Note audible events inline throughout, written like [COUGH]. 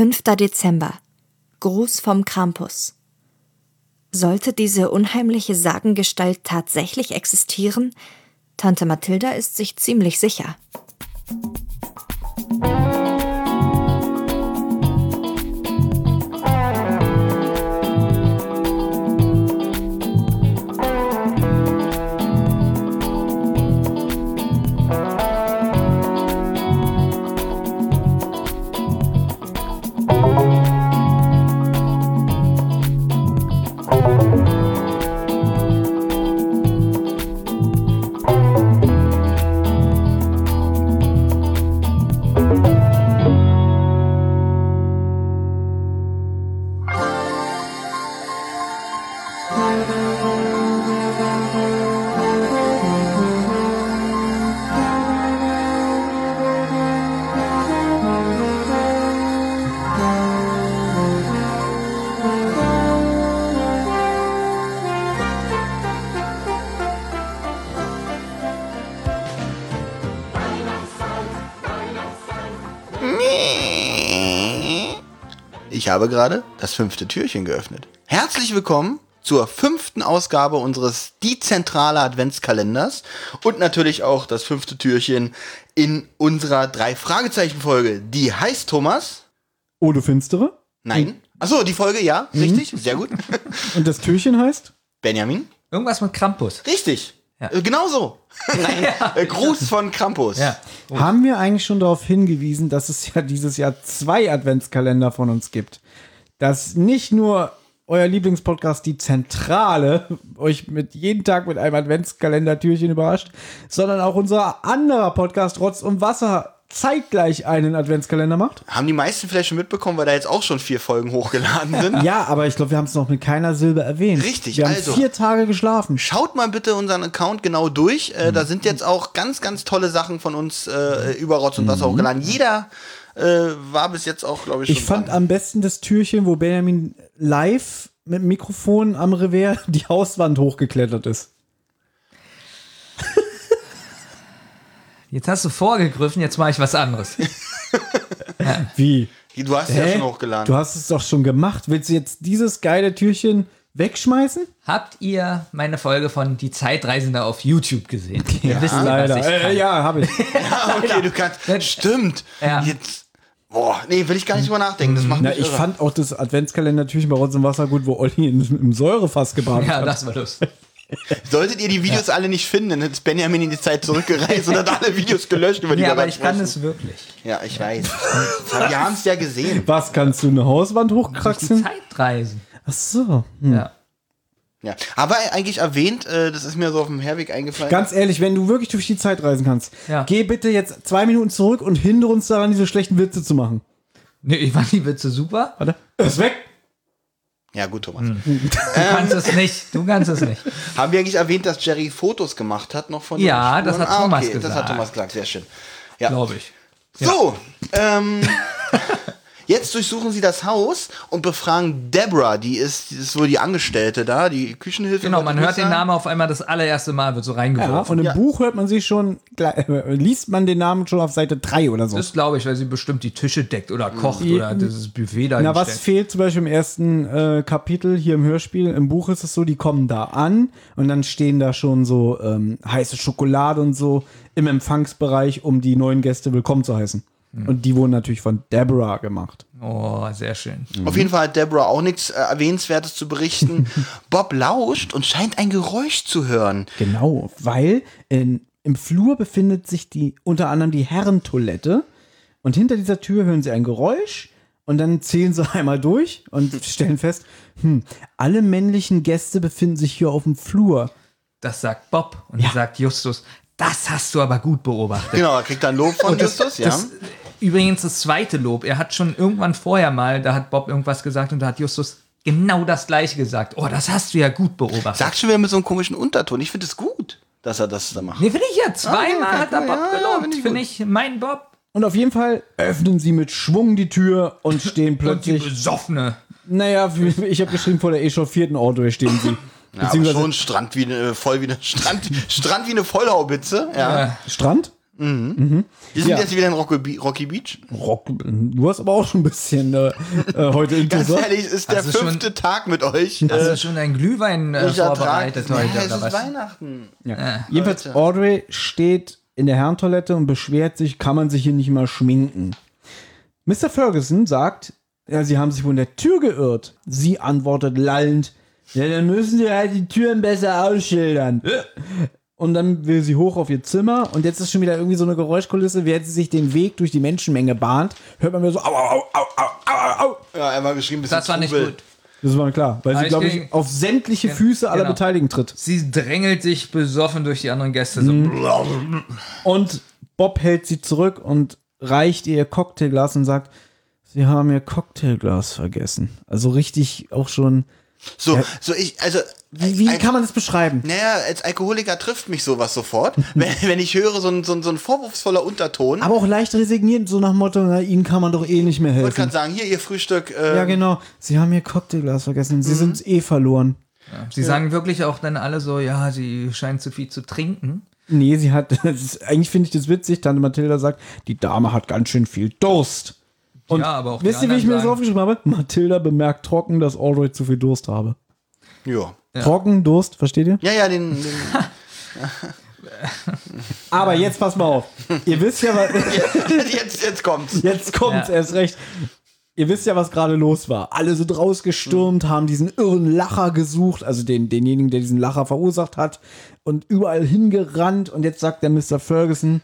5. Dezember. Gruß vom Krampus. Sollte diese unheimliche Sagengestalt tatsächlich existieren? Tante Mathilda ist sich ziemlich sicher. Habe gerade das fünfte Türchen geöffnet. Herzlich willkommen zur fünften Ausgabe unseres Die Zentrale Adventskalenders und natürlich auch das fünfte Türchen in unserer drei Fragezeichen Folge. Die heißt Thomas? Odo Finstere. Nein. Achso, die Folge, ja, richtig, sehr gut. [LAUGHS] Und das Türchen heißt? Benjamin? Irgendwas mit Krampus. Richtig. Ja. Äh, Genau so. Nein, [LAUGHS] äh, Gruß von Krampus. Ja. Haben wir eigentlich schon darauf hingewiesen, dass es ja dieses Jahr zwei Adventskalender von uns gibt? Dass nicht nur euer Lieblingspodcast Die Zentrale euch mit jeden Tag mit einem Adventskalender-Türchen überrascht, sondern auch unser anderer Podcast Rotz und Wasser zeitgleich einen Adventskalender macht? Haben die meisten vielleicht schon mitbekommen, weil da jetzt auch schon vier Folgen hochgeladen sind. Ja, aber ich glaube, wir haben es noch mit keiner Silbe erwähnt. Richtig, Wir haben also- vier Tage geschlafen. Schaut mal bitte unseren Account genau durch. Äh, Da sind jetzt auch ganz, ganz tolle Sachen von uns äh, über Rotz und Wasser hochgeladen. Jeder äh, war bis jetzt auch, glaube ich, schon Ich fand dran. am besten das Türchen, wo Benjamin live mit dem Mikrofon am Revers die Hauswand hochgeklettert ist. Jetzt hast du vorgegriffen, jetzt mache ich was anderes. [LAUGHS] Wie? Du hast es ja schon hochgeladen. Du hast es doch schon gemacht. Willst du jetzt dieses geile Türchen wegschmeißen? Habt ihr meine Folge von Die Zeitreisende auf YouTube gesehen? Ihr wisst ja, Leider. was ich kann. Äh, ja, habe ich. [LAUGHS] Ah, okay, du kannst. Stimmt. Ja. Jetzt. Boah, nee, will ich gar nicht drüber nachdenken. Das macht Na, mich ich irre. fand auch das Adventskalender-Türchen bei Rotz und Wasser gut, wo Olli in, im Säurefass gebadet Ja, hat. das war lustig. Solltet ihr die Videos alle nicht finden, dann ist Benjamin in die Zeit zurückgereist und hat alle [LAUGHS] Videos gelöscht, über die Ja, aber ich kann es wirklich. Ja, ich weiß. wir haben es ja gesehen. Was, kannst du eine Hauswand Durch die hochkraxeln? Zeitreisen. Ach so. Hm. Ja. Ja. Aber eigentlich erwähnt, äh, das ist mir so auf dem Herweg eingefallen. Ganz ehrlich, wenn du wirklich durch die Zeit reisen kannst, Ja. geh bitte jetzt zwei Minuten zurück und hindere uns daran, diese schlechten Witze zu machen. Nee, ich fand die Witze super. Warte. Ist weg. Ja, gut, Thomas. [LAUGHS] Du kannst es nicht. Du kannst es nicht. Haben wir eigentlich erwähnt, dass Jerry Fotos gemacht hat noch von Ja, das hat Thomas okay, Das hat gesagt. Thomas gesagt, sehr schön. Ja. Glaube ich. So, ähm, [LAUGHS] jetzt durchsuchen sie das Haus und befragen Deborah, die ist, die ist wohl die Angestellte da, die Küchenhilfe. Genau, man hört den. Namen auf einmal das allererste Mal, wird so Ja, reingeworfen. und im Ja. Buch hört man sie schon, äh, liest man den Namen schon auf Seite 3 oder so. Das glaube ich, weil sie bestimmt die Tische deckt oder kocht Die- oder dieses Buffet da Na, was fehlt zum Beispiel im ersten äh, Kapitel hier im Hörspiel? Im Buch ist es so, die kommen da an und dann stehen da schon so ähm, heiße Schokolade und so im Empfangsbereich, um die neuen Gäste willkommen zu heißen. Und die wurden natürlich von Deborah gemacht. Oh, sehr schön. Auf jeden Fall hat Deborah auch nichts äh, Erwähnenswertes zu berichten. [LAUGHS] Bob lauscht und scheint ein Geräusch zu hören. Genau, weil in, im Flur befindet sich die unter anderem die Herrentoilette und hinter dieser Tür hören sie ein Geräusch und dann zählen sie [LAUGHS] einmal durch und [LAUGHS] stellen fest, hm, alle männlichen Gäste befinden sich hier auf dem Flur. Das sagt Bob und Ja. sagt Justus, das hast du aber gut beobachtet. Genau, er kriegt dann Lob von das, Justus, ja. das, übrigens das zweite Lob. Er hat schon irgendwann vorher mal, da hat Bob irgendwas gesagt und da hat Justus genau das gleiche gesagt. Oh, das hast du ja gut beobachtet. Sagt schon wieder mit so einem komischen Unterton. Ich finde es gut, dass er das da macht. nee, finde ich ja. Zweimal okay, hat er Bob ja, gelobt. finde ich Finde gut. ich, mein Bob. Und auf jeden Fall öffnen sie mit Schwung die Tür und [LAUGHS] stehen Und die plötzlich, besoffene. naja, ich habe geschrieben, vor der echauffierten Auto stehen sie. Ja, aber schon Strand wie eine, voll wie eine Strand, Strand wie eine Vollhaubitze. Ja. Äh, Strand? Wir sind Ja. jetzt wieder in Rocky, Rocky Beach. Rock, du hast aber auch schon ein bisschen äh, äh, heute [LAUGHS] Ganz ehrlich, es ist der Hast du schon- fünfte Tag mit euch. Hast Äh, du schon einen Glühwein äh, vorbereitet ja, heute es oder ist was? Weihnachten. Ja. Jedenfalls, Leute. Audrey steht in der Herrentoilette und beschwert sich, kann man sich hier nicht mal schminken. Mr. Ferguson sagt, ja, sie haben sich wohl in der Tür geirrt. Sie antwortet lallend, ja, dann müssen sie halt die Türen besser ausschildern. Und dann will sie hoch auf ihr Zimmer und jetzt ist schon wieder irgendwie so eine Geräuschkulisse, während sie sich den Weg durch die Menschenmenge bahnt, hört man wieder so, au, au, au, au, au, au. Ja, einmal geschrieben, bisschen Das war nicht gut. Das war mir klar, weil sie, Aber ich glaube ich, auf sämtliche Füße aller genau. Beteiligten tritt. Sie drängelt sich besoffen durch die anderen Gäste. So. Und Bob hält sie zurück und reicht ihr ihr Cocktailglas und sagt, sie haben ihr Cocktailglas vergessen. Also richtig auch schon. So, so ich, also. Wie, wie kann man das beschreiben? Naja, als Alkoholiker trifft mich sowas sofort. [LAUGHS] wenn, wenn ich höre, so ein, so ein, so ein vorwurfsvoller Unterton. Aber auch leicht resigniert, so nach dem Motto, na, ihnen kann man doch eh nicht mehr helfen. gerade sagen, hier, ihr Frühstück. Äh, Ja, genau. Sie haben ihr Cocktailglas vergessen. Sie sind eh verloren. Sie sagen wirklich auch dann alle so, ja, sie scheint zu viel zu trinken. Nee, sie hat, [LAUGHS] ist, eigentlich finde ich das witzig, Tante Mathilda sagt, die Dame hat ganz schön viel Durst. Und Ja, aber auch wisst ihr, wie ich mir das aufgeschrieben habe? Mathilda bemerkt trocken, dass Audrey zu viel Durst habe. Ja. Trocken, Durst, versteht ihr? Ja, ja, den. den [LAUGHS] Aber jetzt pass mal auf. Ihr wisst ja, was, [LAUGHS] jetzt, jetzt kommt's. jetzt kommt's Ja. erst recht. Ihr wisst ja, was gerade los war. Alle sind rausgestürmt, haben diesen irren Lacher gesucht, also den, denjenigen, der diesen Lacher verursacht hat, und überall hingerannt. Und jetzt sagt der Mr. Ferguson,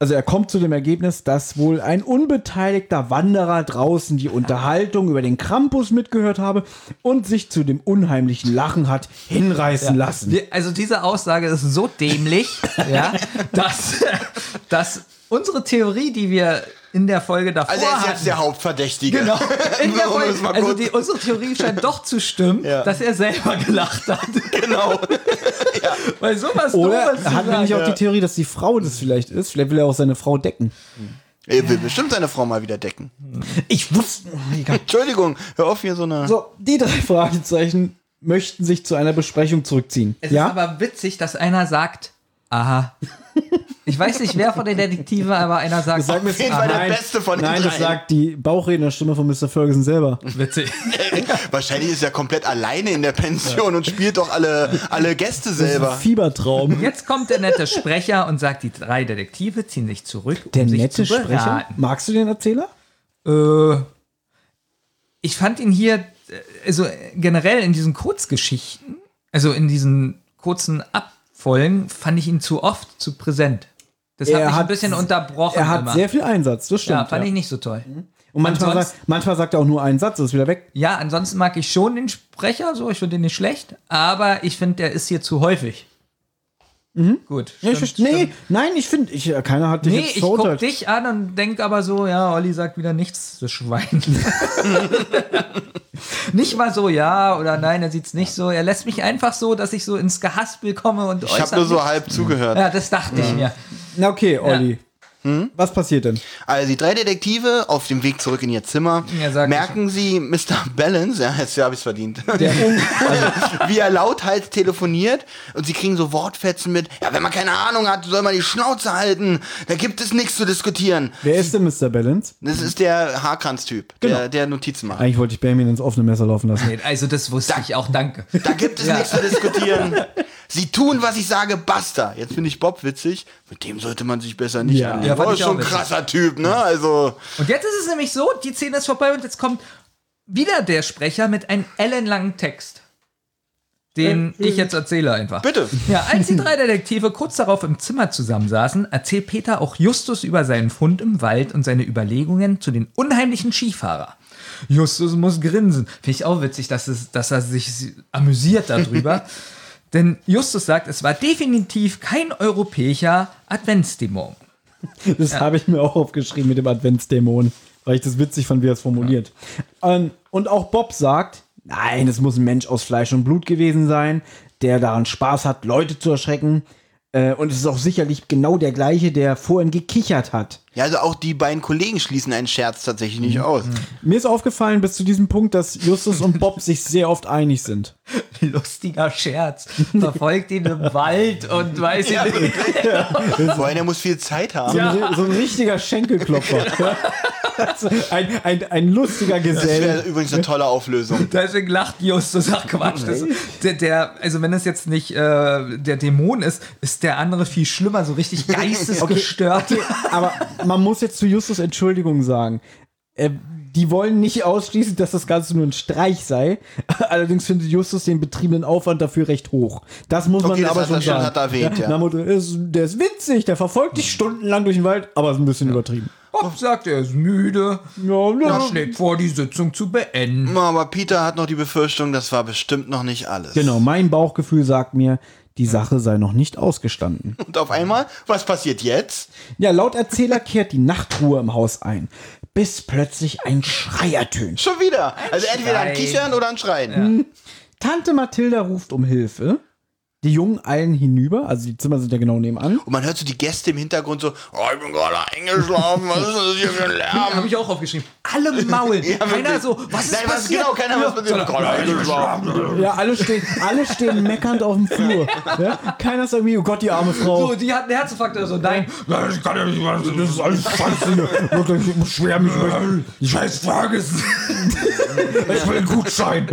also er kommt zu dem Ergebnis, dass wohl ein unbeteiligter Wanderer draußen die Unterhaltung über den Krampus mitgehört habe und sich zu dem unheimlichen Lachen hat hinreißen lassen. Die- Also diese Aussage ist so dämlich, [LAUGHS] ja, dass, dass unsere Theorie, die wir in der Folge davor Also, er ist jetzt der Hauptverdächtige. Genau. [LAUGHS] In der Folge, also die, unsere Theorie scheint doch zu stimmen, Ja. dass er selber gelacht hat. [LAUGHS] Genau. [LAUGHS] Weil sowas Oder Dummes er hat sagen. nämlich auch die Theorie, dass die Frau das vielleicht ist. Vielleicht will er auch seine Frau decken. Er will bestimmt seine Frau mal wieder decken. Ich wusste. Entschuldigung, hör auf hier so eine. So, die drei Fragezeichen möchten sich zu einer Besprechung zurückziehen. Es ja? ist aber witzig, dass einer sagt, aha. Ich weiß nicht, wer von den Detektiven, aber einer sagt, das sagt mir Auf jeden Fall der nein, Beste von den Nein, das dreien. sagt die Bauchrednerstimme von Mr. Ferguson selber. witzig. [LAUGHS] Wahrscheinlich ist er komplett alleine in der Pension und spielt doch alle, alle Gäste Das ist ein selber. Fiebertraum. Jetzt kommt der nette Sprecher und sagt, die drei Detektive ziehen sich zurück, um Der sich nette zu Sprecher. beraten. Magst du den Erzähler? Äh, ich fand ihn hier, also generell in diesen Kurzgeschichten, also in diesen kurzen Abfolgen, fand ich ihn zu oft zu präsent. Das hat Er mich hat- ein bisschen unterbrochen. Er hat immer. sehr viel Einsatz, das stimmt. ja, fand ja. ich nicht so toll. Und manchmal, sagt, manchmal sagt er auch nur einen Satz, ist wieder weg. Ja, ansonsten mag ich schon den Sprecher, so, ich finde den nicht schlecht, aber ich finde, der ist hier zu häufig. Gut. Ja, ich stimmt, nee, stimmt. nein, ich finde, ich, äh, keiner hat dich Nee, jetzt ich guck verurteilt. dich an und denk aber so, ja, Olli sagt wieder nichts, das Schwein. [LAUGHS] nicht mal so, ja oder nein, er sieht's nicht so. Er lässt mich einfach so, dass ich so ins Gehaspel komme und Ich habe nur so halb zugehört. Ja, das dachte ich mir. Na okay, Olli. Was passiert denn? Also die drei Detektive auf dem Weg zurück in ihr Zimmer Ja, merken sie Mr. Balance, [LAUGHS] ja, jetzt habe ich es verdient, [LAUGHS] also, wie er lauthals telefoniert und sie kriegen so Wortfetzen mit, ja, wenn man keine Ahnung hat, soll man die Schnauze halten, da gibt es nichts zu diskutieren. Wer ist denn Mr. Balance? Das ist der Haarkranz-Typ, der, Genau. der Notizen macht. Eigentlich wollte ich Benjamin ins offene Messer laufen lassen. Nee, Also das wusste ich auch, danke. Da gibt es nichts zu diskutieren. [LAUGHS] Sie tun, was ich sage, basta. Jetzt finde ich Bob witzig. Mit dem sollte man sich besser nicht Ja. anlegen. Ja, oh, ich schon ein krasser Typ, ne? Also, Und jetzt ist es nämlich so, die Szene ist vorbei und jetzt kommt wieder der Sprecher mit einem ellenlangen Text. Den ich jetzt erzähle einfach. bitte. Ja, als die drei Detektive kurz darauf im Zimmer zusammensaßen, erzählt Peter auch Justus über seinen Fund im Wald und seine Überlegungen zu den unheimlichen Skifahrer. Justus muss grinsen. Finde ich auch witzig, dass, es, dass er sich amüsiert darüber. [LAUGHS] Denn Justus sagt, es war definitiv kein europäischer Adventsdämon. Das habe ich mir auch aufgeschrieben mit dem Adventsdämon, weil ich das witzig fand, wie er es formuliert. Ähm, und auch Bob sagt, nein, es muss ein Mensch aus Fleisch und Blut gewesen sein, der daran Spaß hat, Leute zu erschrecken. Äh, und es ist auch sicherlich genau der gleiche, der vorhin gekichert hat. Ja, also auch die beiden Kollegen schließen einen Scherz tatsächlich Mhm. nicht aus. Mir ist aufgefallen bis zu diesem Punkt, dass Justus und Bob sich sehr oft einig sind. [LAUGHS] Lustiger Scherz. Verfolgt ihn im Wald und weiß ich nicht. [LAUGHS] Vor allem, er muss viel Zeit haben. So, ein, so ein richtiger Schenkelklopfer. [LAUGHS] Ein, ein, ein lustiger Das Gesell. wäre übrigens eine tolle Auflösung. Deswegen lacht Justus, ach Quatsch. Das, der, der, also wenn es jetzt nicht äh, der Dämon ist, ist der andere viel schlimmer, so richtig geistesgestört. Aber man muss jetzt zu Justus Entschuldigung sagen. Äh, die wollen nicht ausschließen, dass das Ganze nur ein Streich sei. [LAUGHS] Allerdings findet Justus den betriebenen Aufwand dafür recht hoch. Das muss man Okay, das aber hat er schon schon- sagen. hat er erwähnt, ja. Ist, der ist witzig, der verfolgt dich stundenlang durch den Wald, aber ist ein bisschen übertrieben. Bob sagt, er ist müde. Ja, Er ja. schlägt vor, die Sitzung zu beenden. Aber Peter hat noch die Befürchtung, das war bestimmt noch nicht alles. Genau, mein Bauchgefühl sagt mir, die Sache sei noch nicht ausgestanden. Und auf einmal, was passiert jetzt? Ja, laut Erzähler kehrt die Nachtruhe im Haus ein, bis plötzlich ein Schrei ertönt. Schon wieder. also entweder ein. Kichern oder ein Schreien. Tante Mathilda ruft um Hilfe. Die Jungen eilen hinüber, also die Zimmer sind ja genau nebenan. Und man hört so die Gäste im Hintergrund so, oh, ich bin gerade eingeschlafen, was ist das hier für ein Lärm? Habe ich auch aufgeschrieben. Alle maulen. [LAUGHS] Ja, Keiner so, was ist Nein, was, passiert? genau, keiner was passiert. Ich bin gerade eingeschlafen. Ja, alle stehen, alle stehen meckernd auf dem Flur. Ja? Keiner ist irgendwie, oh Gott, die arme Frau. So, die hat einen Herzinfarkt oder so. Nein, Das kann ja nicht sein. Das ist alles Schwachsinn. Wirklich, ich muss schwer mich über. Scheiß Ferguson. Ich will einen Gutschein.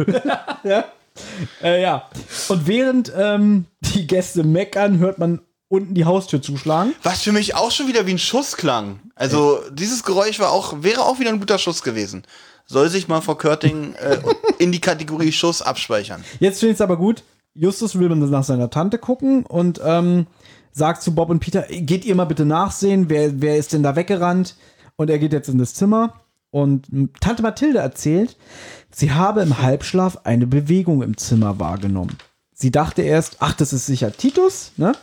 Äh, ja. Und während ähm, die Gäste meckern, hört man unten die Haustür zuschlagen. Was für mich auch schon wieder wie ein Schuss klang. Also dieses Geräusch war auch, wäre auch wieder ein guter Schuss gewesen. Soll sich mal vor Körting äh, in die Kategorie Schuss abspeichern. Jetzt finde ich es aber gut. Justus will nach seiner Tante gucken und ähm, sagt zu Bob und Peter, geht ihr mal bitte nachsehen, wer, wer ist denn da weggerannt? Und er geht jetzt in das Zimmer und Tante Mathilde erzählt, sie habe im Halbschlaf eine Bewegung im Zimmer wahrgenommen. Sie dachte erst, ach, das ist sicher Titus, ne?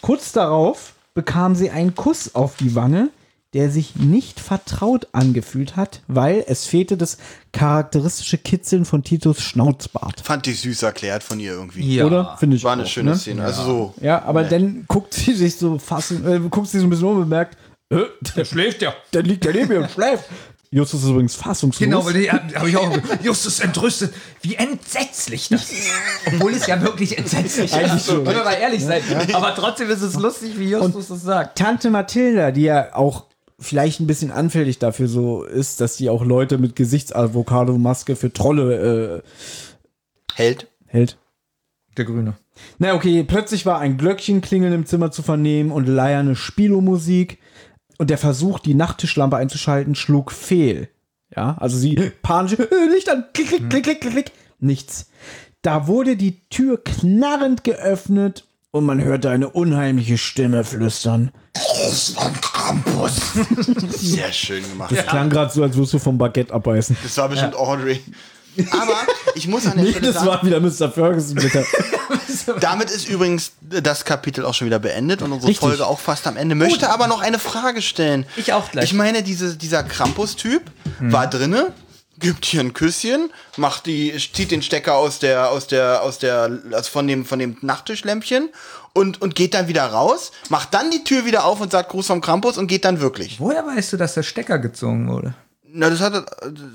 Kurz darauf bekam sie einen Kuss auf die Wange, der sich nicht vertraut angefühlt hat, weil es fehlte das charakteristische Kitzeln von Titus Schnauzbart. Fand ich süß erklärt von ihr irgendwie. Ja. Oder? Finde ich War eine auch, schöne ne? Szene. Also so. Ja, aber dann guckt sie sich so fassen, äh, guckt sie so ein bisschen um und merkt, äh, Der schläft ja. der liegt ja neben mir und schläft. Justus ist übrigens fassungslos. Genau, weil die habe ich auch. Justus entrüstet. Wie entsetzlich das ist. Obwohl es ja wirklich entsetzlich ist. Wollen wir mal ehrlich sein. Aber trotzdem ist es lustig, wie Justus das sagt. Tante Mathilda, die ja auch vielleicht ein bisschen anfällig dafür so ist, dass die auch Leute mit Gesichtsavocado-Maske für Trolle Hält. äh, hält. Der Grüne. Na okay, plötzlich war ein Glöckchenklingeln im Zimmer zu vernehmen und leierne Spielomusik. Und der Versuch, die Nachttischlampe einzuschalten, schlug fehl. Ja, also sie [GASPS] panisch, äh, Licht an, klick, klick, klick, klick, klick, klick. Nichts. Da wurde die Tür knarrend geöffnet und man hörte eine unheimliche Stimme flüstern. Das war ein Krampus. [LAUGHS] Sehr schön gemacht. Das klang gerade so, als würdest du vom Baguette abbeißen. Das war bestimmt Audrey. Aber ich muss an der Nee, Stelle das sagen, war wieder Mr. Ferguson, bitte. [LAUGHS] damit ist übrigens das Kapitel auch schon wieder beendet und unsere Richtig. Folge auch fast am Ende. Möchte aber noch eine Frage stellen. Ich auch gleich. Ich meine, diese, dieser Krampus-Typ war drinne, gibt hier ein Küsschen, macht die, zieht den Stecker aus der, aus der, aus der, also von dem, von dem Nachttischlämpchen und, und geht dann wieder raus, macht dann die Tür wieder auf und sagt Gruß vom Krampus und geht dann wirklich. Woher weißt du, dass der Stecker gezogen wurde? Na, das hat,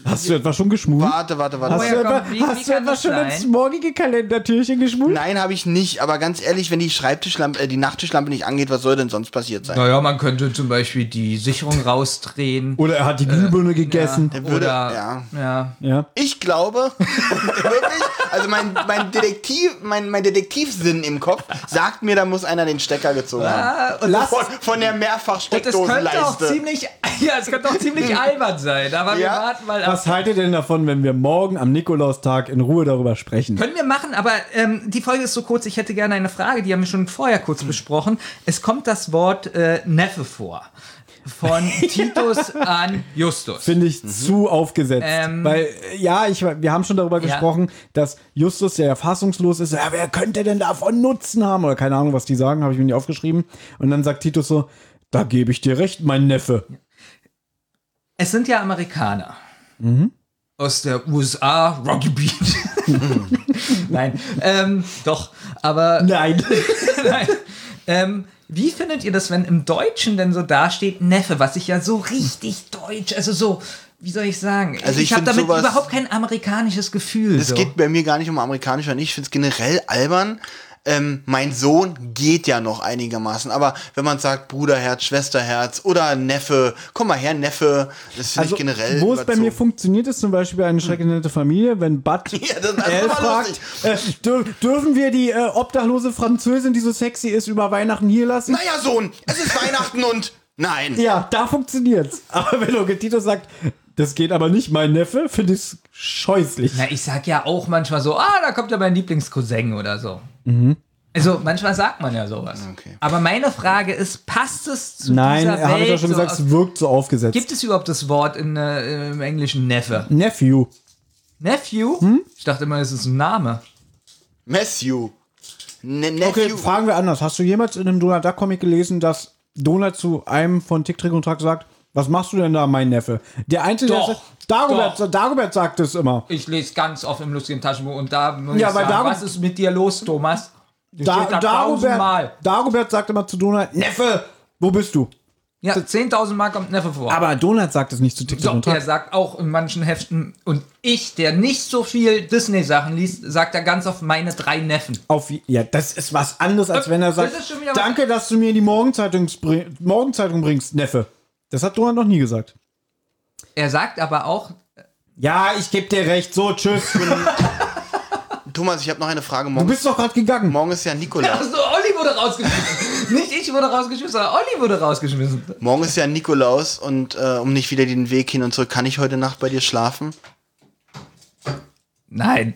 Hast du etwa schon geschmult? warte, warte, warte. Hast du etwa, wie- hast wie du etwa das schon sein? ins morgige Kalendertürchen geschmult? Nein, habe ich nicht, aber ganz ehrlich, wenn die Schreibtischlampe, äh, die Nachttischlampe nicht angeht, was soll denn sonst passiert sein? Naja, man könnte zum Beispiel die Sicherung rausdrehen. Oder er hat die Glühbirne gegessen. Der würde, Oder, ja. ja. Ja. Ich glaube, [LAUGHS] wirklich, also mein, mein Detektiv, mein, mein Detektivsinn im Kopf sagt mir, da muss einer den Stecker gezogen haben. Ah, und das, Von, von der und das könnte auch Mehrfach-Steckdosenleiste. ziemlich, [LAUGHS] ja, es könnte auch ziemlich albern sein. Aber wir Ja. warten mal ab. Was haltet ihr denn davon, wenn wir morgen am Nikolaustag in Ruhe darüber sprechen? Können wir machen, aber ähm, die Folge ist so kurz, ich hätte gerne eine Frage, die haben wir schon vorher kurz besprochen. Es kommt das Wort äh, Neffe vor. Von [LAUGHS] Titus an Justus. Finde ich zu aufgesetzt. Ähm. Weil, äh, ja, ich, wir haben schon darüber Ja. gesprochen, dass Justus, ja fassungslos ist, ja, wer könnte denn davon Nutzen haben? Oder keine Ahnung, was die sagen, habe ich mir nicht aufgeschrieben. Und dann sagt Titus so, da gebe ich dir recht, mein Neffe. Es sind ja Amerikaner. Aus der USA, Rocky Beach. [LAUGHS] Nein, ähm, doch, aber Nein. [LAUGHS] Nein. Ähm, wie findet ihr das, wenn im Deutschen denn so dasteht Neffe, was ich ja so richtig deutsch, also so, wie soll ich sagen? Also ich habe find damit sowas- überhaupt kein amerikanisches Gefühl. Es so. geht bei mir gar nicht um amerikanisch oder nicht. Ich finde es generell albern. Ähm, mein Sohn geht ja noch einigermaßen, aber wenn man sagt Bruderherz, Schwesterherz oder Neffe, komm mal her, Neffe, das finde Also, ich generell. wo es bei mir funktioniert, ist zum Beispiel bei eine schrecklich nette Familie, wenn Bud [LAUGHS] Ja, das ist Elle immer fragt, äh, dür dürfen wir die äh, obdachlose Französin, die so sexy ist, über Weihnachten hier lassen? Naja, Sohn, es ist Weihnachten und [LAUGHS] nein. Ja, da funktioniert's. Aber wenn Onkel Tito sagt, das geht aber nicht, mein Neffe, finde ich es scheußlich. Na, ich sag ja auch manchmal so, ah, da kommt ja mein Lieblingscousin oder so. Mhm. Also manchmal sagt man ja sowas. Okay. Aber meine Frage ist, passt es zu Nein, dieser er hat Welt? ja schon so gesagt, es wirkt so aufgesetzt. Gibt es überhaupt das Wort in, äh, im Englischen Neffe? Nephew. Nephew? Hm? Ich dachte immer, es ist ein Name. Matthew. Ne Nephew. Okay, fragen wir anders. Hast du jemals in einem Donald Duck Comic gelesen, dass Donald zu einem von Tick, Trick und Track sagt, was machst du denn da, mein Neffe? Der Einzige, Doch, der sagt, Dagobert, doch. Dagobert sagt es immer. Ich lese ganz oft im lustigen Taschenbuch und da muss Ja, ich sagen, Dago- was ist mit dir los, Thomas? Da. Dagobert, Dagobert sagt immer zu Donald, Neffe, wo bist du? Ja, 10.000 Mal kommt Neffe vor. Aber Donald sagt es nicht zu so, und er sagt auch in manchen Heften, und ich, der nicht so viel Disney-Sachen liest, sagt er ganz oft meine drei Neffen. Auf, ja, das ist was anderes, als wenn er sagt, Das danke, dass du mir die Morgenzeitung bringst, Neffe. Das hat Donald noch nie gesagt. Er sagt aber auch, Ja, ich geb dir recht. So, tschüss. [LAUGHS] Thomas, ich habe noch eine Frage. Du Morgen, bist doch gerade gegangen. morgen ist ja Nikolaus. also Olli wurde rausgeschmissen. [LAUGHS] nicht ich wurde rausgeschmissen, sondern Olli wurde rausgeschmissen. Morgen ist ja Nikolaus und äh, um nicht wieder den Weg hin und zurück, kann ich heute Nacht bei dir schlafen? Nein.